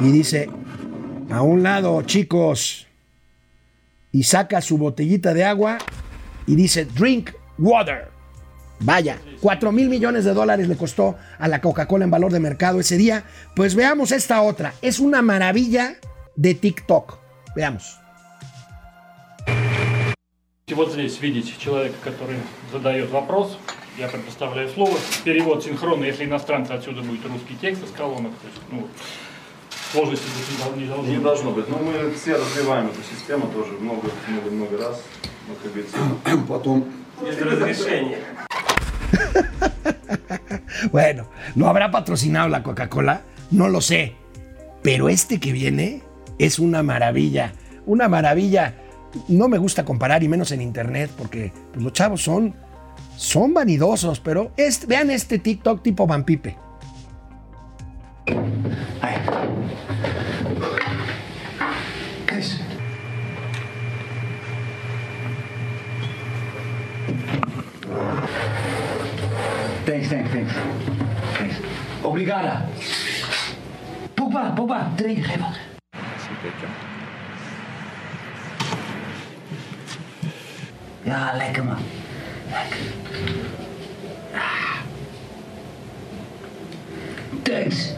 Y dice, a un lado, chicos. Y saca su botellita de agua y dice, drink water. Vaya, 4 mil millones de dólares le costó a la Coca-Cola en valor de mercado ese día. Pues veamos esta otra. Es una maravilla de TikTok. Veamos. Вот здесь видите человека, который задает вопрос. Я предоставляю слово. Перевод синхронный, если иностранцы отсюда будет русский текст из колонок. То есть, ну, сложности здесь не должно, не должно быть. Но мы все развиваем эту систему тоже много-много-много раз. Ну, как говорится, потом... Без разрешения. bueno, ¿no habrá patrocinado la Coca-Cola? No lo sé. Pero este que viene es una maravilla, una maravilla. No me gusta comparar y menos en internet porque pues, los chavos son, son vanidosos, pero vean este TikTok tipo Vampipe. ¿Qué es? Thanks, thanks, thanks. thanks. Obrigada. Pupa, pupa, Ja, lekker man. Lekker. Thanks.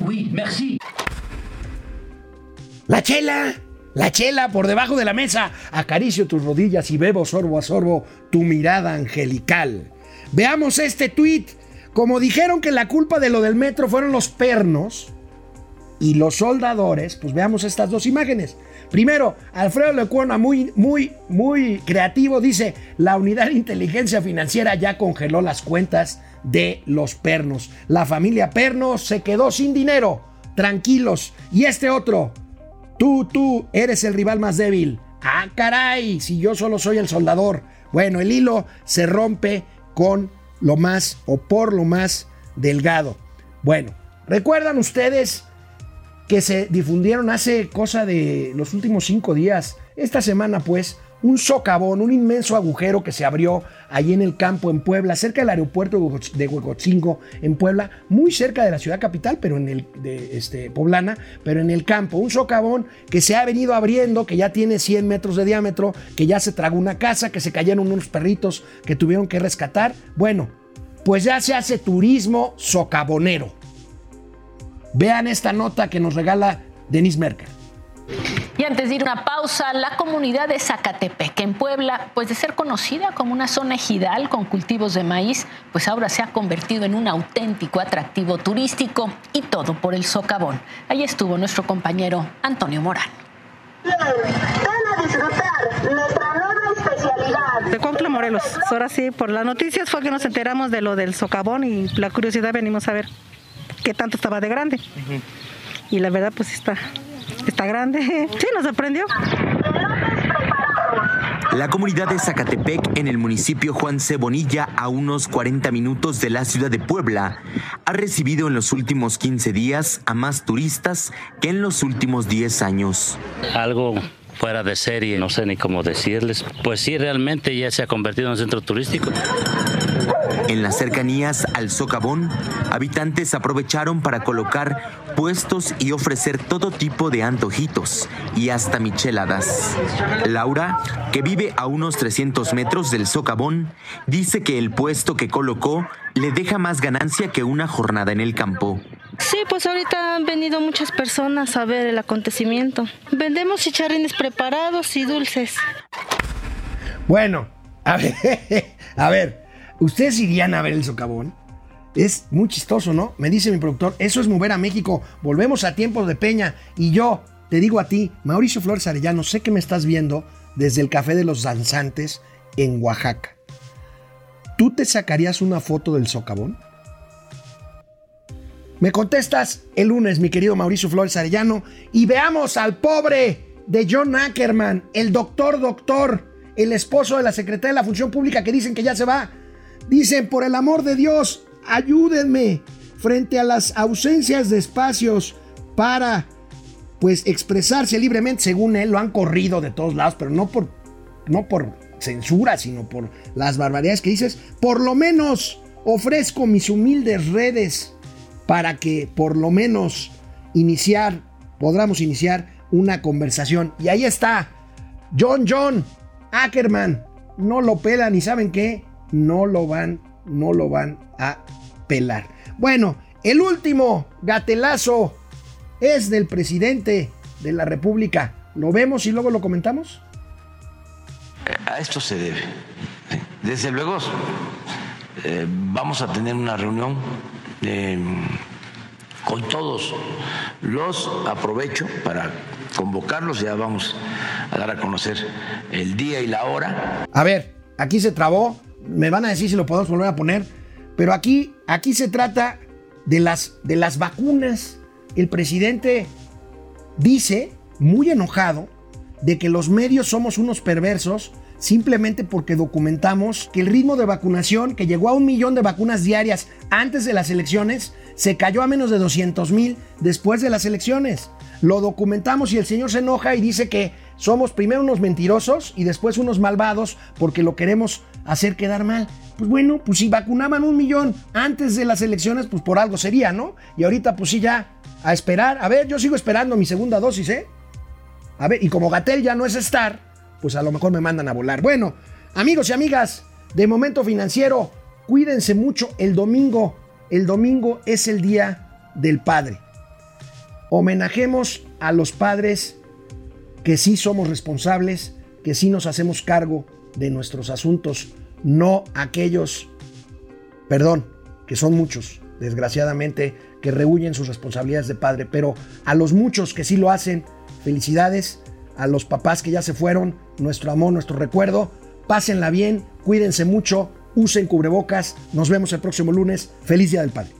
Oui, merci. La chela. La chela por debajo de la mesa. Acaricio tus rodillas y bebo sorbo a sorbo tu mirada angelical. Veamos este tweet. Como dijeron que la culpa de lo del metro fueron los pernos, y los soldadores, pues veamos estas dos imágenes. Primero, Alfredo Lecuona, muy, muy, muy creativo, dice, la unidad de inteligencia financiera ya congeló las cuentas de los pernos. La familia Pernos se quedó sin dinero. Tranquilos. Y este otro, tú, tú, eres el rival más débil. Ah, caray, si yo solo soy el soldador. Bueno, el hilo se rompe con lo más o por lo más delgado. Bueno, ¿recuerdan ustedes que se difundieron hace cosa de los últimos cinco días, esta semana pues, un socavón, un inmenso agujero que se abrió allí en el campo en Puebla, cerca del aeropuerto de Huecotzingo en Puebla, muy cerca de la ciudad capital, pero en el de este poblana, pero en el campo, un socavón que se ha venido abriendo, que ya tiene 100 metros de diámetro, que ya se tragó una casa, que se cayeron unos perritos que tuvieron que rescatar. Bueno, pues ya se hace turismo socavonero. Vean esta nota que nos regala Denis Merkel. Y antes de ir a una pausa, la comunidad de Zacatepec, en Puebla, pues de ser conocida como una zona ejidal con cultivos de maíz, pues ahora se ha convertido en un auténtico atractivo turístico y todo por el socavón. Ahí estuvo nuestro compañero Antonio Morán. Ven a disfrutar nuestra nueva especialidad. De Cuautla, Morelos. Ahora sí, por las noticias fue que nos enteramos de lo del socavón y la curiosidad venimos a ver qué tanto estaba de grande. Y la verdad, pues está Está grande. Sí, nos sorprendió. La comunidad de Zacatepec, en el municipio Juan C. Bonilla, a unos 40 minutos de la ciudad de Puebla, ha recibido en los últimos 15 días a más turistas que en los últimos 10 años. Algo fuera de serie, no sé ni cómo decirles. Pues sí, realmente ya se ha convertido en un centro turístico. En las cercanías al socavón, habitantes aprovecharon para colocar puestos y ofrecer todo tipo de antojitos y hasta micheladas. Laura, que vive a unos 300 metros del socavón, dice que el puesto que colocó le deja más ganancia que una jornada en el campo. Sí, pues ahorita han venido muchas personas a ver el acontecimiento. Vendemos chicharrines preparados y dulces. Bueno, a ver, a ver, ¿ustedes irían a ver el socavón? Es muy chistoso, ¿no? Me dice mi productor, eso es mover a México. Volvemos a tiempos de Peña. Y yo te digo a ti, Mauricio Flores Arellano, sé que me estás viendo desde el Café de los Danzantes en Oaxaca. ¿Tú te sacarías una foto del socavón? Me contestas el lunes, mi querido Mauricio Flores Arellano, y veamos al pobre de John Ackerman, el doctor doctor, el esposo de la secretaria de la Función Pública que dicen que ya se va. Dicen, por el amor de Dios, ayúdenme frente a las ausencias de espacios para pues expresarse libremente, según él, lo han corrido de todos lados, pero no por, no por censura, sino por las barbaridades que dices. Por lo menos ofrezco mis humildes redes para que por lo menos iniciar, podamos iniciar una conversación. Y ahí está, John John Ackerman, no lo pelan y saben qué, no lo van, no lo van a pelar. Bueno, el último gatelazo es del presidente de la República. ¿Lo vemos y luego lo comentamos? A esto se debe. Desde luego, eh, vamos a tener una reunión eh, con todos los, aprovecho para convocarlos, ya vamos a dar a conocer el día y la hora. A ver, aquí se trabó, me van a decir si lo podemos volver a poner. Pero aquí, aquí se trata de las, de las vacunas. El presidente dice, muy enojado, de que los medios somos unos perversos simplemente porque documentamos que el ritmo de vacunación, que llegó a un millón de vacunas diarias antes de las elecciones, se cayó a menos de 200 mil después de las elecciones. Lo documentamos y el señor se enoja y dice que somos primero unos mentirosos y después unos malvados porque lo queremos hacer quedar mal. Pues bueno, pues si vacunaban un millón antes de las elecciones, pues por algo sería, ¿no? Y ahorita pues sí ya, a esperar. A ver, yo sigo esperando mi segunda dosis, ¿eh? A ver, y como Gatel ya no es estar, pues a lo mejor me mandan a volar. Bueno, amigos y amigas de Momento Financiero, cuídense mucho el domingo. El domingo es el Día del Padre. Homenajemos a los padres que sí somos responsables, que sí nos hacemos cargo de nuestros asuntos, no aquellos, perdón, que son muchos, desgraciadamente, que rehuyen sus responsabilidades de padre, pero a los muchos que sí lo hacen, felicidades, a los papás que ya se fueron, nuestro amor, nuestro recuerdo, pásenla bien, cuídense mucho, usen cubrebocas, nos vemos el próximo lunes, feliz Día del Padre.